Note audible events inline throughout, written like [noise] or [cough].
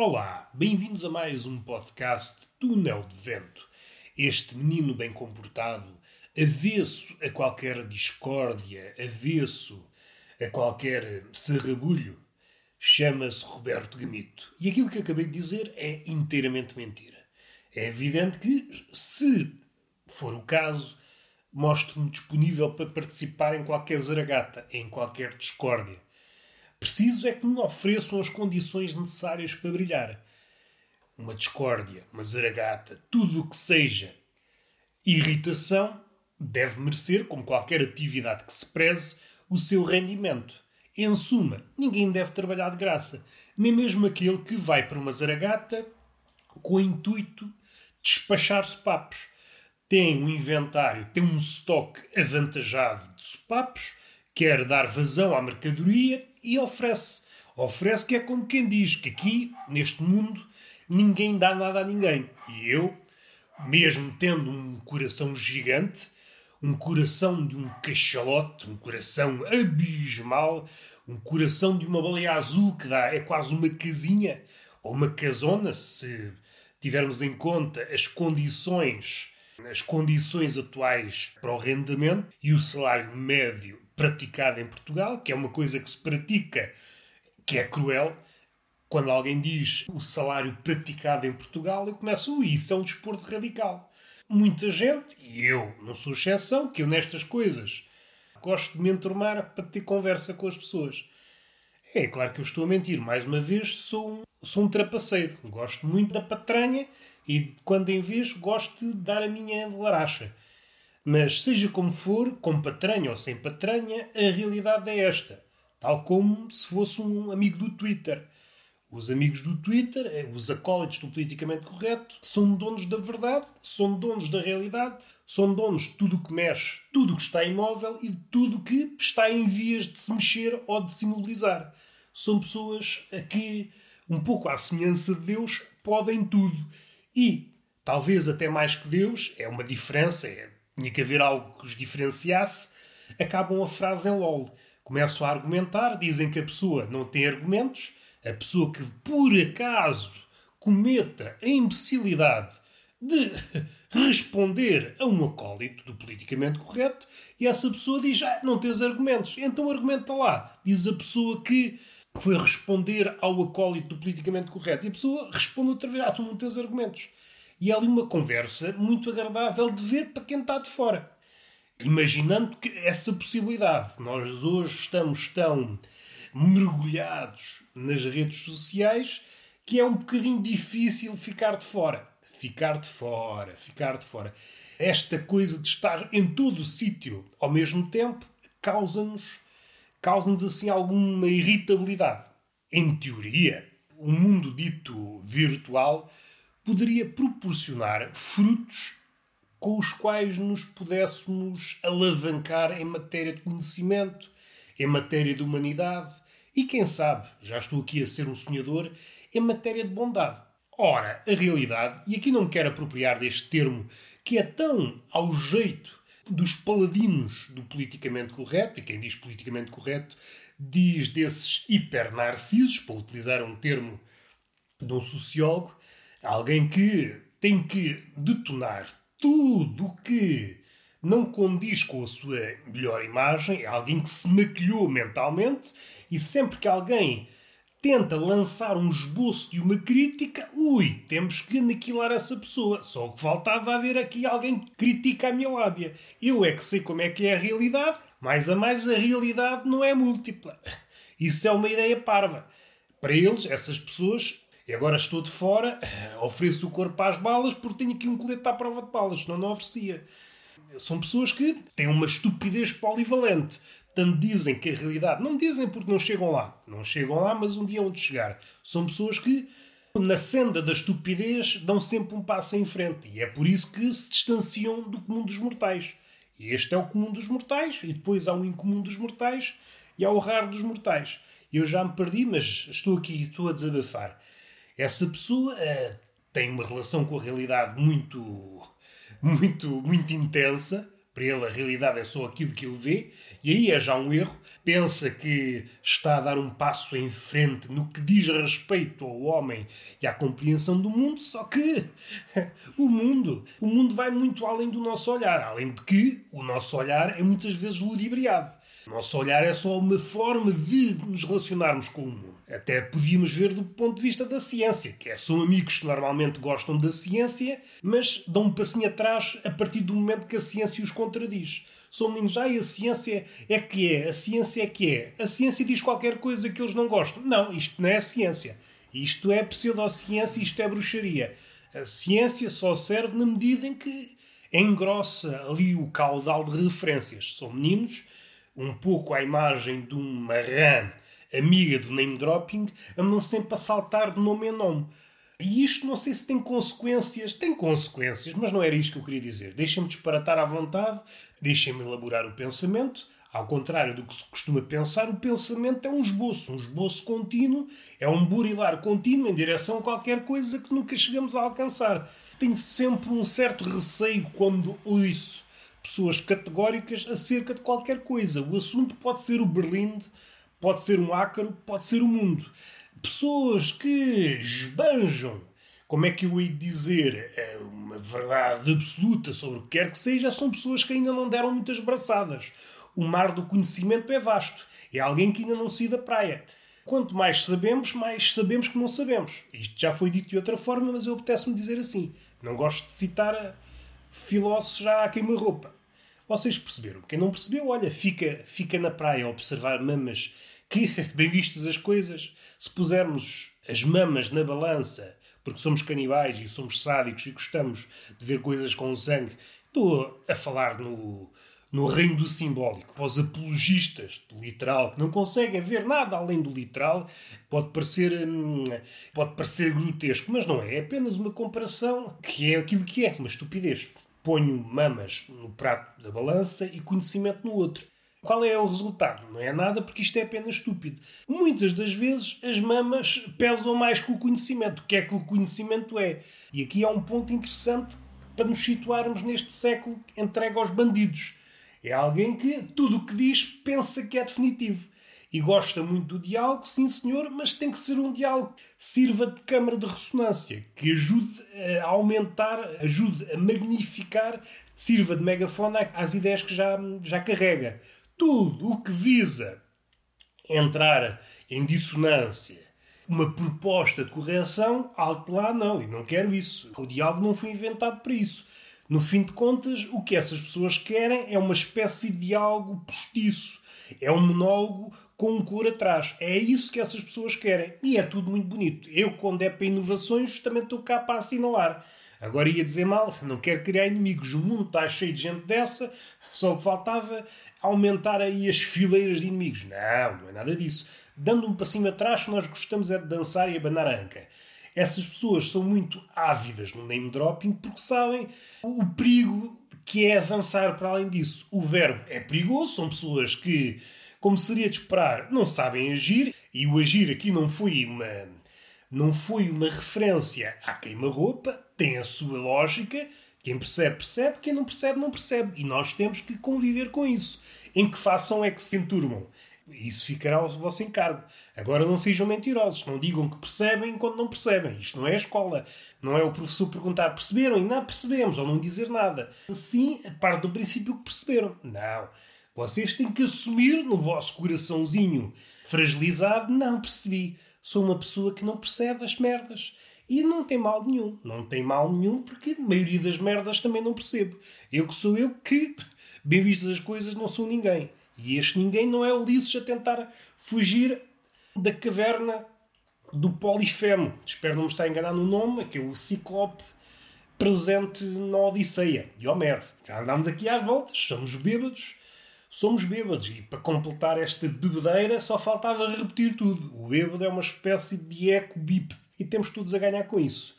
Olá, bem-vindos a mais um podcast Túnel de Vento. Este menino bem comportado, avesso a qualquer discórdia, avesso a qualquer serrabulho, chama-se Roberto Gamito. E aquilo que acabei de dizer é inteiramente mentira. É evidente que, se for o caso, mostro-me disponível para participar em qualquer zaragata, em qualquer discórdia. Preciso é que me ofereçam as condições necessárias para brilhar. Uma discórdia, uma zaragata, tudo o que seja irritação deve merecer, como qualquer atividade que se preze, o seu rendimento. Em suma, ninguém deve trabalhar de graça, nem mesmo aquele que vai para uma zaragata com o intuito de despachar papos. Tem um inventário, tem um estoque avantajado de sopapos, quer dar vazão à mercadoria e oferece. Oferece que é como quem diz que aqui, neste mundo, ninguém dá nada a ninguém. E eu, mesmo tendo um coração gigante, um coração de um cachalote, um coração abismal, um coração de uma baleia azul que dá, é quase uma casinha, ou uma casona, se tivermos em conta as condições, as condições atuais para o rendimento e o salário médio praticada em Portugal, que é uma coisa que se pratica, que é cruel. Quando alguém diz o salário praticado em Portugal, eu começo, isso é um desporto radical. Muita gente, e eu não sou exceção, que eu nestas coisas gosto de me enturmar para ter conversa com as pessoas. É claro que eu estou a mentir, mais uma vez sou um, sou um trapaceiro. Gosto muito da patranha e quando em vez gosto de dar a minha laracha. Mas, seja como for, com patranha ou sem patranha, a realidade é esta. Tal como se fosse um amigo do Twitter. Os amigos do Twitter, eh, os acólitos do politicamente correto, são donos da verdade, são donos da realidade, são donos de tudo o que mexe, tudo o que está imóvel e de tudo o que está em vias de se mexer ou de se imobilizar. São pessoas a que, um pouco à semelhança de Deus, podem tudo. E, talvez até mais que Deus, é uma diferença, é tinha que haver algo que os diferenciasse, acabam a frase em LOL. Começam a argumentar, dizem que a pessoa não tem argumentos, a pessoa que por acaso cometa a imbecilidade de [laughs] responder a um acólito do politicamente correto e essa pessoa diz: ah, não tens argumentos, então argumenta lá. Diz a pessoa que foi responder ao acólito do politicamente correto e a pessoa responde outra vez: ah, tu não tens argumentos. E ali uma conversa muito agradável de ver para quem está de fora. Imaginando que essa possibilidade, nós hoje estamos tão mergulhados nas redes sociais que é um bocadinho difícil ficar de fora. Ficar de fora, ficar de fora. Esta coisa de estar em todo o sítio ao mesmo tempo causa-nos causa-nos assim alguma irritabilidade. Em teoria, o mundo dito virtual poderia proporcionar frutos com os quais nos pudéssemos alavancar em matéria de conhecimento, em matéria de humanidade e, quem sabe, já estou aqui a ser um sonhador, em matéria de bondade. Ora, a realidade, e aqui não me quero apropriar deste termo que é tão ao jeito dos paladinos do politicamente correto, e quem diz politicamente correto diz desses hipernarcisos, para utilizar um termo de um sociólogo, Alguém que tem que detonar tudo o que não condiz com a sua melhor imagem, é alguém que se maquilhou mentalmente e sempre que alguém tenta lançar um esboço de uma crítica, ui, temos que aniquilar essa pessoa. Só o que faltava haver aqui alguém que critica a minha lábia. Eu é que sei como é que é a realidade, mais a mais a realidade não é múltipla. Isso é uma ideia parva. Para eles, essas pessoas, e agora estou de fora, ofereço o corpo às balas porque tenho aqui um colete à prova de balas, senão não oferecia. São pessoas que têm uma estupidez polivalente. Tanto dizem que a realidade. Não dizem porque não chegam lá. Não chegam lá, mas um dia vão de chegar. São pessoas que, na senda da estupidez, dão sempre um passo em frente. E é por isso que se distanciam do comum dos mortais. E este é o comum dos mortais, e depois há o incomum dos mortais e há o raro dos mortais. Eu já me perdi, mas estou aqui, estou a desabafar. Essa pessoa uh, tem uma relação com a realidade muito, muito, muito intensa, Para ele, a realidade é só aquilo que ele vê, e aí é já um erro. Pensa que está a dar um passo em frente no que diz respeito ao homem e à compreensão do mundo, só que [laughs] o mundo, o mundo vai muito além do nosso olhar, além de que o nosso olhar é muitas vezes ludibriado. Nosso olhar é só uma forma de nos relacionarmos com o mundo. Até podíamos ver do ponto de vista da ciência, que é, são amigos que normalmente gostam da ciência, mas dão um passinho atrás a partir do momento que a ciência os contradiz. São meninos, e a ciência é que é, a ciência é que é. A ciência diz qualquer coisa que eles não gostam. Não, isto não é ciência. Isto é pseudociência, isto é bruxaria. A ciência só serve na medida em que engrossa ali o caudal de referências. São meninos, um pouco à imagem de uma rã amiga do name dropping, andam sempre a saltar de nome em nome. E isto não sei se tem consequências. Tem consequências, mas não era isto que eu queria dizer. Deixem-me disparatar à vontade, deixem-me elaborar o pensamento. Ao contrário do que se costuma pensar, o pensamento é um esboço, um esboço contínuo, é um burilar contínuo em direção a qualquer coisa que nunca chegamos a alcançar. Tenho sempre um certo receio quando ouço pessoas categóricas acerca de qualquer coisa. O assunto pode ser o Berlim, pode ser um ácaro, pode ser o mundo. Pessoas que esbanjam, como é que eu hei de dizer, é uma verdade absoluta sobre o que quer que seja, são pessoas que ainda não deram muitas braçadas. O mar do conhecimento é vasto. É alguém que ainda não se da praia. Quanto mais sabemos, mais sabemos que não sabemos. Isto já foi dito de outra forma, mas eu apetece-me dizer assim. Não gosto de citar filósofos já a queima-roupa. Vocês perceberam? Quem não percebeu, olha, fica, fica na praia a observar mamas que, [laughs] bem vistas as coisas, se pusermos as mamas na balança, porque somos canibais e somos sádicos e gostamos de ver coisas com sangue, estou a falar no, no reino do simbólico. Para os apologistas do literal, que não conseguem ver nada além do literal, pode parecer, hum, pode parecer grotesco, mas não é. É apenas uma comparação que é aquilo que é, uma estupidez ponho mamas no prato da balança e conhecimento no outro. Qual é o resultado? Não é nada porque isto é apenas estúpido. Muitas das vezes as mamas pesam mais que o conhecimento. O que é que o conhecimento é? E aqui há um ponto interessante para nos situarmos neste século entregue aos bandidos. É alguém que tudo o que diz pensa que é definitivo e gosta muito do diálogo, sim senhor, mas tem que ser um diálogo que sirva de câmara de ressonância, que ajude a aumentar, ajude a magnificar, sirva de megafone às ideias que já, já carrega. Tudo o que visa entrar em dissonância, uma proposta de correção, alto lá não, e não quero isso. O diálogo não foi inventado para isso. No fim de contas, o que essas pessoas querem é uma espécie de diálogo postiço. É um monólogo com um cor atrás. É isso que essas pessoas querem. E é tudo muito bonito. Eu, quando é para inovações, também estou cá para assinalar. Agora ia dizer mal, não quero criar inimigos. O mundo está cheio de gente dessa, só que faltava aumentar aí as fileiras de inimigos. Não, não é nada disso. Dando um passinho atrás, nós gostamos é de dançar e abanar a anca. Essas pessoas são muito ávidas no name dropping porque sabem o perigo que é avançar para além disso. O verbo é perigoso, são pessoas que como seria de esperar, não sabem agir, e o agir aqui não foi uma, não foi uma referência à queima-roupa, tem a sua lógica. Quem percebe, percebe, quem não percebe, não percebe. E nós temos que conviver com isso. Em que façam é que se enturmam. Isso ficará ao vosso encargo. Agora não sejam mentirosos. Não digam que percebem quando não percebem. Isto não é a escola. Não é o professor perguntar perceberam e não percebemos, ou não dizer nada. Sim, parte do princípio que perceberam. Não. Vocês têm que assumir no vosso coraçãozinho fragilizado: não percebi. Sou uma pessoa que não percebe as merdas. E não tem mal nenhum. Não tem mal nenhum porque a maioria das merdas também não percebo. Eu que sou eu que, bem vistas as coisas, não sou ninguém. E este ninguém não é Ulisses a tentar fugir da caverna do Polifemo. Espero não me estar a enganar no nome, que é o Ciclope presente na Odisseia de Homero. Já andámos aqui às voltas, somos bêbados somos bêbados. E para completar esta bebedeira só faltava repetir tudo. O bêbado é uma espécie de eco-bip. E temos todos a ganhar com isso.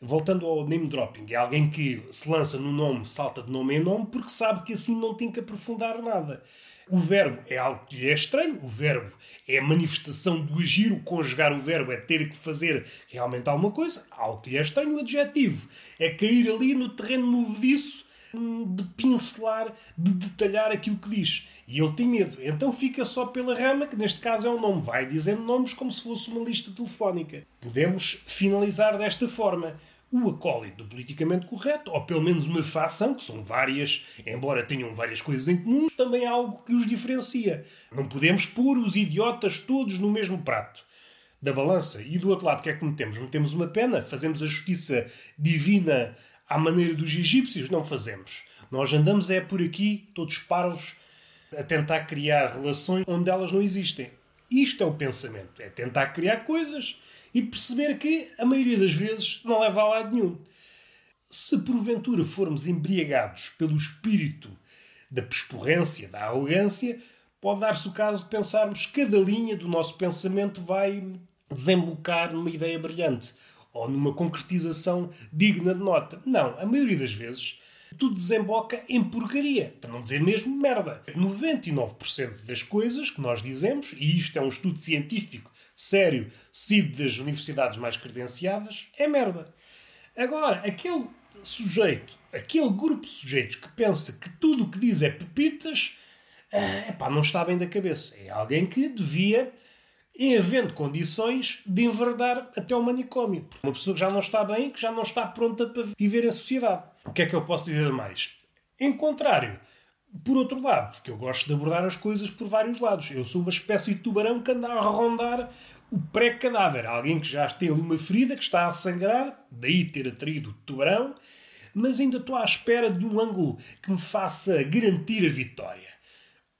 Voltando ao name dropping, é alguém que se lança no nome, salta de nome em nome, porque sabe que assim não tem que aprofundar nada. O verbo é algo que lhe é estranho, o verbo é a manifestação do agir, o conjugar o verbo é ter que fazer realmente alguma coisa, algo que lhe é estranho. O adjetivo é cair ali no terreno movediço de pincelar, de detalhar aquilo que diz. E ele tem medo. Então fica só pela rama, que neste caso é um nome. Vai dizendo nomes como se fosse uma lista telefónica. Podemos finalizar desta forma o acólito do politicamente correto, ou pelo menos uma facção, que são várias, embora tenham várias coisas em comum, também há algo que os diferencia. Não podemos pôr os idiotas todos no mesmo prato da balança. E do outro lado, o que é que metemos? Metemos uma pena? Fazemos a justiça divina à maneira dos egípcios? Não fazemos. Nós andamos é por aqui, todos parvos, a tentar criar relações onde elas não existem. Isto é o pensamento. É tentar criar coisas e perceber que a maioria das vezes não leva a lado nenhum. Se porventura formos embriagados pelo espírito da pesporrência, da arrogância, pode dar-se o caso de pensarmos que cada linha do nosso pensamento vai desembocar numa ideia brilhante ou numa concretização digna de nota. Não, a maioria das vezes tudo desemboca em porcaria, para não dizer mesmo merda. 99% das coisas que nós dizemos, e isto é um estudo científico sério, sido das universidades mais credenciadas, é merda. Agora, aquele sujeito, aquele grupo de sujeitos que pensa que tudo o que diz é pepitas, é epá, não está bem da cabeça. É alguém que devia, em havendo condições, de enverdar até o manicômio. Uma pessoa que já não está bem, que já não está pronta para viver em sociedade. O que é que eu posso dizer mais? Em contrário, por outro lado, porque eu gosto de abordar as coisas por vários lados. Eu sou uma espécie de tubarão que anda a rondar o pré-cadáver. Alguém que já tem ali uma ferida, que está a sangrar, daí ter atraído o tubarão, mas ainda estou à espera de um ângulo que me faça garantir a vitória.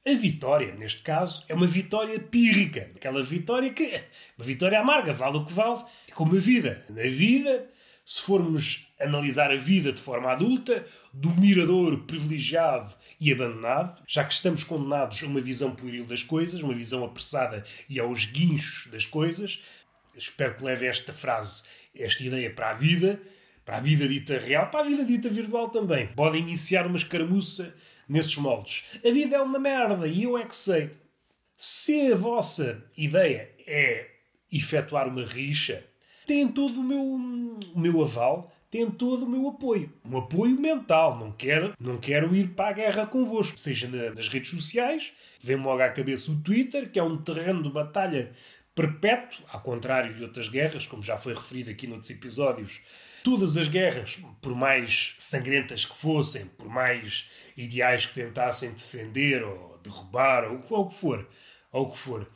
A vitória, neste caso, é uma vitória pírrica. Aquela vitória que. Uma vitória amarga, vale o que vale. É como a vida. Na vida, se formos analisar a vida de forma adulta, do mirador privilegiado e abandonado, já que estamos condenados a uma visão pueril das coisas, uma visão apressada e aos guinchos das coisas, espero que leve esta frase, esta ideia para a vida, para a vida dita real, para a vida dita virtual também. Pode iniciar uma escaramuça nesses moldes. A vida é uma merda e eu é que sei. Se a vossa ideia é efetuar uma rixa, tem todo o meu, o meu aval, tem todo o meu apoio. Um apoio mental. Não quero, não quero ir para a guerra convosco. Seja nas redes sociais, vem-me logo à cabeça o Twitter, que é um terreno de batalha perpétuo, ao contrário de outras guerras, como já foi referido aqui noutros episódios. Todas as guerras, por mais sangrentas que fossem, por mais ideais que tentassem defender ou derrubar, ou, ou o que for, ou que for,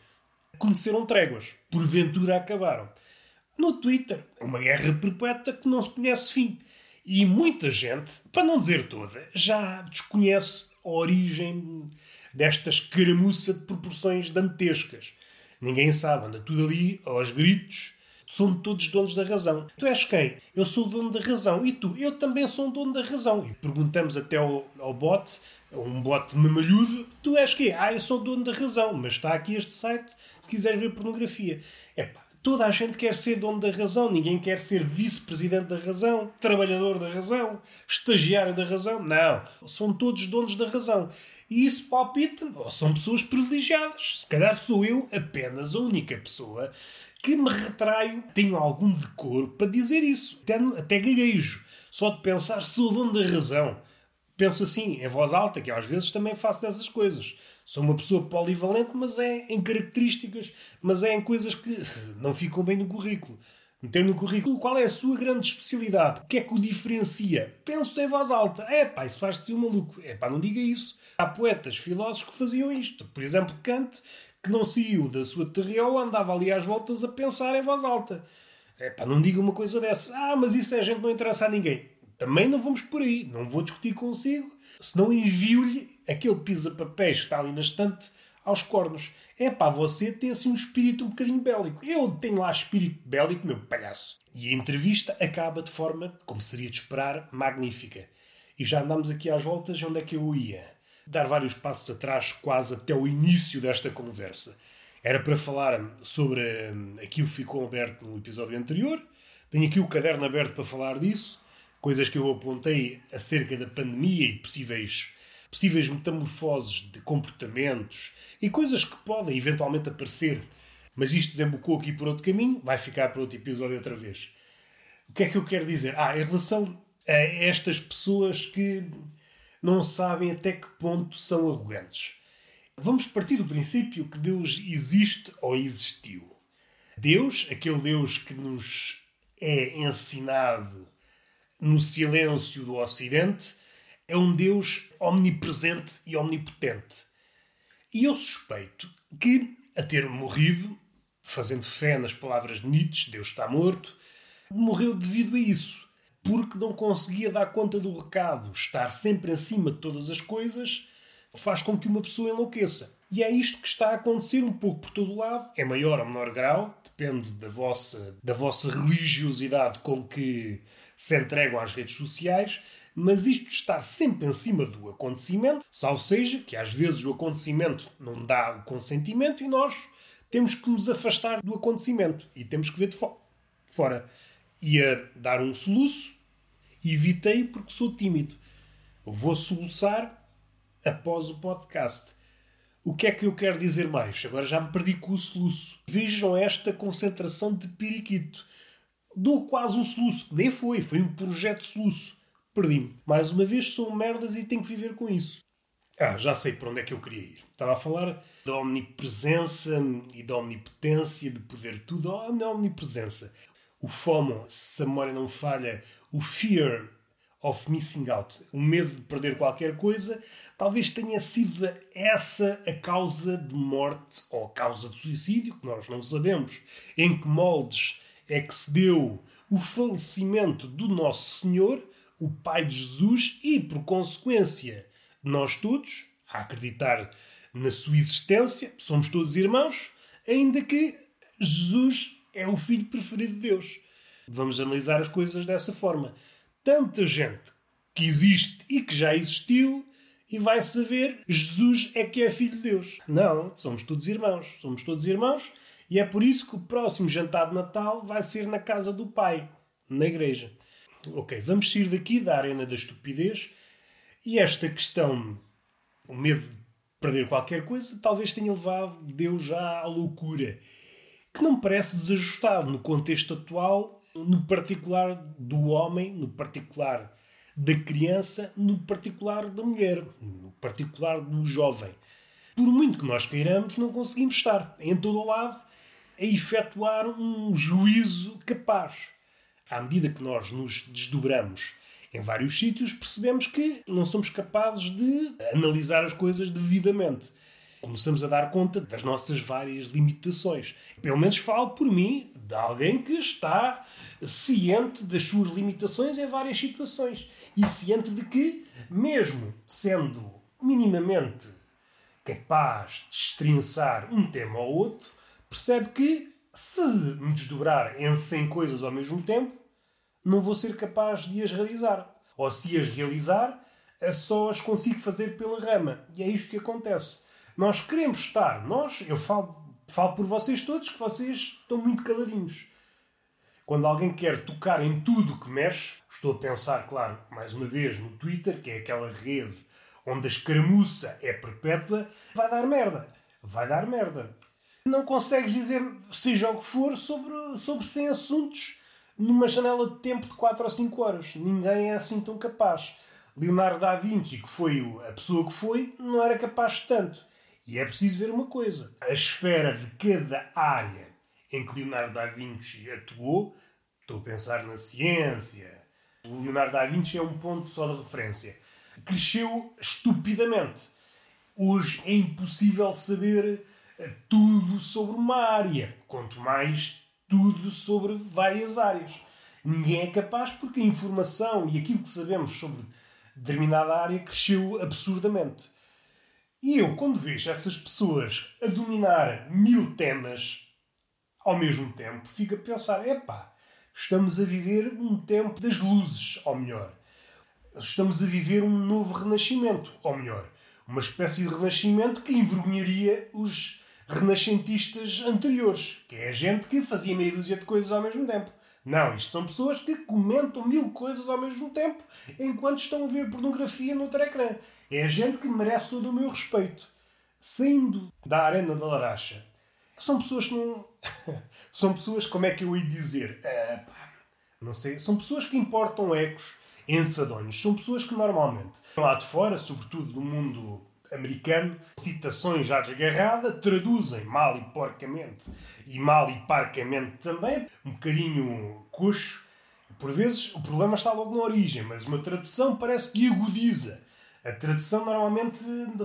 conheceram tréguas. Porventura acabaram no Twitter. Uma guerra perpétua que não se conhece fim. E muita gente, para não dizer toda, já desconhece a origem desta escaramuça de proporções dantescas. Ninguém sabe, anda tudo ali aos gritos. Somos todos donos da razão. Tu és quem? Eu sou o dono da razão. E tu? Eu também sou o dono da razão. E perguntamos até ao, ao bot, um bot mamalhudo, tu és quem? Ah, eu sou dono da razão. Mas está aqui este site se quiseres ver pornografia. Epá, Toda a gente quer ser dono da razão, ninguém quer ser vice-presidente da razão, trabalhador da razão, estagiário da razão. Não, são todos donos da razão. E isso palpite ou são pessoas privilegiadas. Se calhar sou eu apenas a única pessoa que me retraio, tenho algum decoro para dizer isso. Até, até gaguejo. Só de pensar sou dono da razão. Penso assim, em voz alta, que às vezes também faço dessas coisas. Sou uma pessoa polivalente, mas é em características, mas é em coisas que não ficam bem no currículo. Meter no currículo qual é a sua grande especialidade, o que é que o diferencia. Penso em voz alta. É pá, isso faz-te um maluco. É pá, não diga isso. Há poetas, filósofos que faziam isto. Por exemplo, Kant, que não saiu da sua terriola, andava ali às voltas a pensar em voz alta. É pá, não diga uma coisa dessa. Ah, mas isso é gente não interessa a ninguém. Também não vamos por aí. Não vou discutir consigo, senão envio-lhe aquele pisa-papéis que está ali na estante aos cornos. É pá, você tem assim um espírito um bocadinho bélico. Eu tenho lá espírito bélico, meu palhaço. E a entrevista acaba de forma, como seria de esperar, magnífica. E já andamos aqui às voltas onde é que eu ia. Dar vários passos atrás, quase até o início desta conversa. Era para falar sobre hum, aquilo que ficou aberto no episódio anterior. Tenho aqui o caderno aberto para falar disso. Coisas que eu apontei acerca da pandemia e possíveis possíveis metamorfoses de comportamentos e coisas que podem eventualmente aparecer. Mas isto desembocou aqui por outro caminho, vai ficar para outro episódio outra vez. O que é que eu quero dizer? Ah, em relação a estas pessoas que não sabem até que ponto são arrogantes. Vamos partir do princípio que Deus existe ou existiu. Deus, aquele Deus que nos é ensinado no silêncio do Ocidente, é um Deus omnipresente e omnipotente. E eu suspeito que, a ter morrido, fazendo fé nas palavras de Nietzsche, Deus está morto, morreu devido a isso, porque não conseguia dar conta do recado. Estar sempre acima de todas as coisas faz com que uma pessoa enlouqueça. E é isto que está a acontecer um pouco por todo o lado, é maior ou menor grau, depende da vossa, da vossa religiosidade com que se entregam às redes sociais, mas isto estar sempre em cima do acontecimento, salvo seja que às vezes o acontecimento não dá o consentimento e nós temos que nos afastar do acontecimento e temos que ver de fo fora. Ia dar um soluço, evitei porque sou tímido. Vou soluçar após o podcast. O que é que eu quero dizer mais? Agora já me perdi com o soluço. Vejam esta concentração de periquito. Dou quase um soluço, que nem foi, foi um projeto soluço perdi-me. Mais uma vez, sou merdas e tenho que viver com isso. Ah, já sei para onde é que eu queria ir. Estava a falar da omnipresença e da omnipotência, de poder tudo. Oh, na omnipresença. O FOMO, se a memória não falha, o fear of missing out, o medo de perder qualquer coisa, talvez tenha sido essa a causa de morte ou a causa de suicídio, que nós não sabemos em que moldes é que se deu o falecimento do Nosso Senhor o Pai de Jesus e, por consequência, nós todos, a acreditar na sua existência, somos todos irmãos, ainda que Jesus é o filho preferido de Deus. Vamos analisar as coisas dessa forma. Tanta gente que existe e que já existiu e vai saber Jesus é que é filho de Deus. Não, somos todos irmãos. Somos todos irmãos e é por isso que o próximo jantar de Natal vai ser na casa do Pai, na igreja ok, vamos sair daqui da arena da estupidez e esta questão, o medo de perder qualquer coisa, talvez tenha levado Deus já à loucura, que não me parece desajustado no contexto atual, no particular do homem, no particular da criança, no particular da mulher, no particular do jovem. Por muito que nós queiramos, não conseguimos estar em todo o lado a efetuar um juízo capaz à medida que nós nos desdobramos em vários sítios, percebemos que não somos capazes de analisar as coisas devidamente. Começamos a dar conta das nossas várias limitações. Pelo menos falo por mim, de alguém que está ciente das suas limitações em várias situações. E ciente de que, mesmo sendo minimamente capaz de estrinçar um tema ou outro, percebe que se me desdobrar em 100 coisas ao mesmo tempo, não vou ser capaz de as realizar. Ou se as realizar, é só as consigo fazer pela rama. E é isto que acontece. Nós queremos estar, nós, eu falo, falo por vocês todos, que vocês estão muito caladinhos. Quando alguém quer tocar em tudo que mexe, estou a pensar, claro, mais uma vez no Twitter, que é aquela rede onde a escaramuça é perpétua, vai dar merda. Vai dar merda não consegues dizer, seja o que for, sobre, sobre 100 assuntos numa janela de tempo de 4 ou 5 horas. Ninguém é assim tão capaz. Leonardo da Vinci, que foi a pessoa que foi, não era capaz de tanto. E é preciso ver uma coisa: a esfera de cada área em que Leonardo da Vinci atuou, estou a pensar na ciência, o Leonardo da Vinci é um ponto só de referência, cresceu estupidamente. Hoje é impossível saber tudo sobre uma área, quanto mais tudo sobre várias áreas. Ninguém é capaz porque a informação e aquilo que sabemos sobre determinada área cresceu absurdamente. E eu, quando vejo essas pessoas a dominar mil temas ao mesmo tempo, fico a pensar: epá, estamos a viver um tempo das luzes, ou melhor, estamos a viver um novo renascimento, ou melhor, uma espécie de renascimento que envergonharia os renascentistas anteriores, que é a gente que fazia meia dúzia de coisas ao mesmo tempo. Não, isto são pessoas que comentam mil coisas ao mesmo tempo enquanto estão a ver pornografia no outro ecrã. É gente que merece todo o meu respeito. Saindo da arena da laracha, são pessoas que não. [laughs] são pessoas, como é que eu ia dizer? Uh, pá, não sei. São pessoas que importam ecos enfadonhos. São pessoas que normalmente, lá de fora, sobretudo do mundo americano, citações já desgarrada, traduzem mal e porcamente, e mal e parcamente também, um bocadinho coxo. Por vezes o problema está logo na origem, mas uma tradução parece que agudiza. A tradução normalmente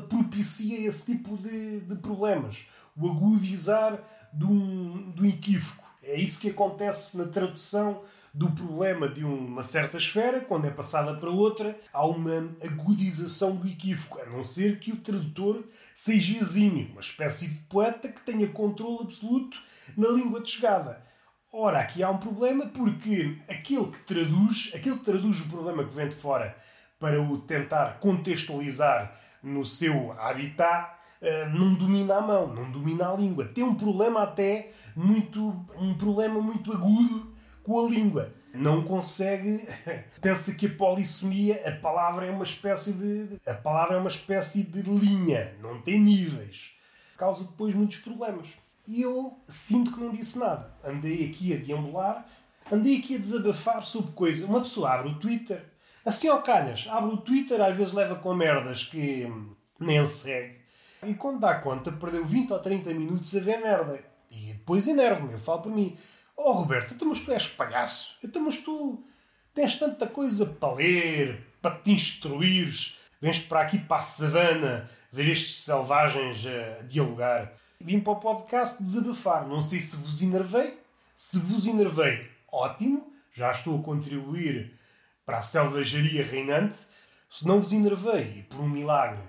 propicia esse tipo de, de problemas. O agudizar de um, de um equívoco. É isso que acontece na tradução do problema de uma certa esfera, quando é passada para outra, há uma agudização do equívoco, a não ser que o tradutor seja exímio, uma espécie de poeta que tenha controle absoluto na língua de chegada. Ora, aqui há um problema porque aquele que traduz, aquele que traduz o problema que vem de fora para o tentar contextualizar no seu habitat, eh, não domina a mão, não domina a língua. Tem um problema até muito, um problema muito agudo com a língua. Não consegue. [laughs] Pensa que a polissemia, a palavra é uma espécie de. A palavra é uma espécie de linha, não tem níveis. Causa depois muitos problemas. E eu sinto que não disse nada. Andei aqui a deambular, andei aqui a desabafar sobre coisas. Uma pessoa abre o Twitter, assim ao calhas, abre o Twitter, às vezes leva com merdas que nem segue. E quando dá conta, perdeu 20 ou 30 minutos a ver merda. E depois enervo-me, eu falo por mim. Oh Roberto, então mas tu és palhaço. Então mas tu tens tanta coisa para ler, para te instruires. Vens para aqui para a savana ver estes selvagens a dialogar. Vim para o podcast desabafar. Não sei se vos enervei. Se vos enervei, ótimo. Já estou a contribuir para a selvageria reinante. Se não vos enervei e por um milagre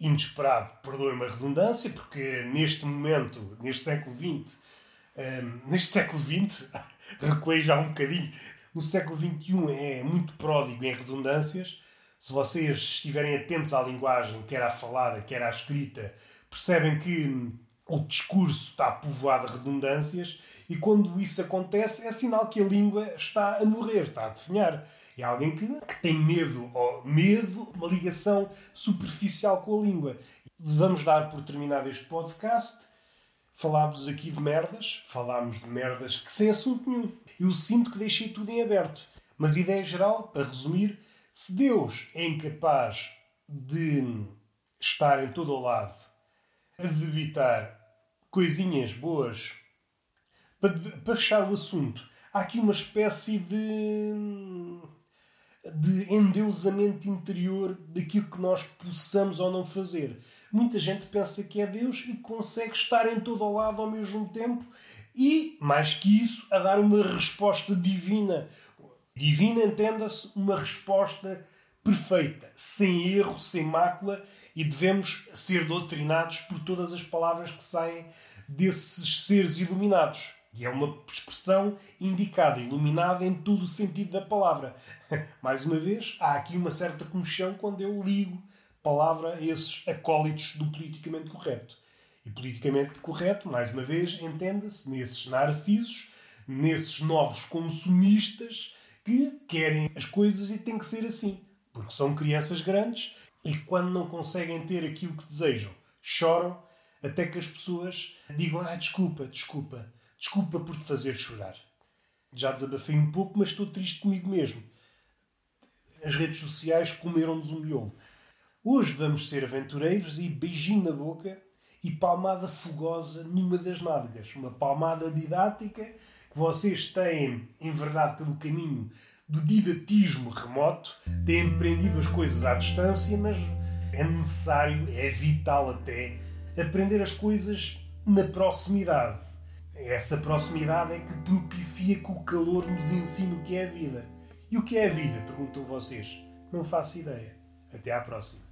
inesperado, perdoem-me a redundância, porque neste momento, neste século XX, um, neste século XX, [laughs] recuei já um bocadinho, no século XXI é muito pródigo em redundâncias. Se vocês estiverem atentos à linguagem, quer à falada, quer à escrita, percebem que o discurso está povoado de redundâncias e quando isso acontece é sinal que a língua está a morrer, está a definhar. É alguém que, que tem medo, ou medo, uma ligação superficial com a língua. Vamos dar por terminado este podcast falámos aqui de merdas, falámos de merdas que sem assunto nenhum. Eu sinto que deixei tudo em aberto. Mas ideia geral, para resumir, se Deus é incapaz de estar em todo o lado a debitar coisinhas boas para, para fechar o assunto, há aqui uma espécie de de endeusamento interior daquilo que nós possamos ou não fazer. Muita gente pensa que é Deus e consegue estar em todo o lado ao mesmo tempo e, mais que isso, a dar uma resposta divina. Divina, entenda-se, uma resposta perfeita, sem erro, sem mácula, e devemos ser doutrinados por todas as palavras que saem desses seres iluminados. E é uma expressão indicada, iluminada em todo o sentido da palavra. [laughs] Mais uma vez, há aqui uma certa comichão quando eu ligo palavra a esses acólitos do politicamente correto. E politicamente correto, mais uma vez, entenda-se nesses narcisos, nesses novos consumistas que querem as coisas e tem que ser assim. Porque são crianças grandes e quando não conseguem ter aquilo que desejam, choram até que as pessoas digam: Ah, desculpa, desculpa, desculpa por te fazer chorar. Já desabafei um pouco, mas estou triste comigo mesmo. As redes sociais comeram-nos um miolo. Hoje vamos ser aventureiros e beijinho na boca e palmada fogosa numa das nádegas. Uma palmada didática que vocês têm enverdado pelo caminho do didatismo remoto, têm aprendido as coisas à distância, mas é necessário, é vital até, aprender as coisas na proximidade. Essa proximidade é que propicia que o calor nos ensine o que é a vida. E o que é a vida? Perguntam vocês. Não faço ideia. Até à próxima.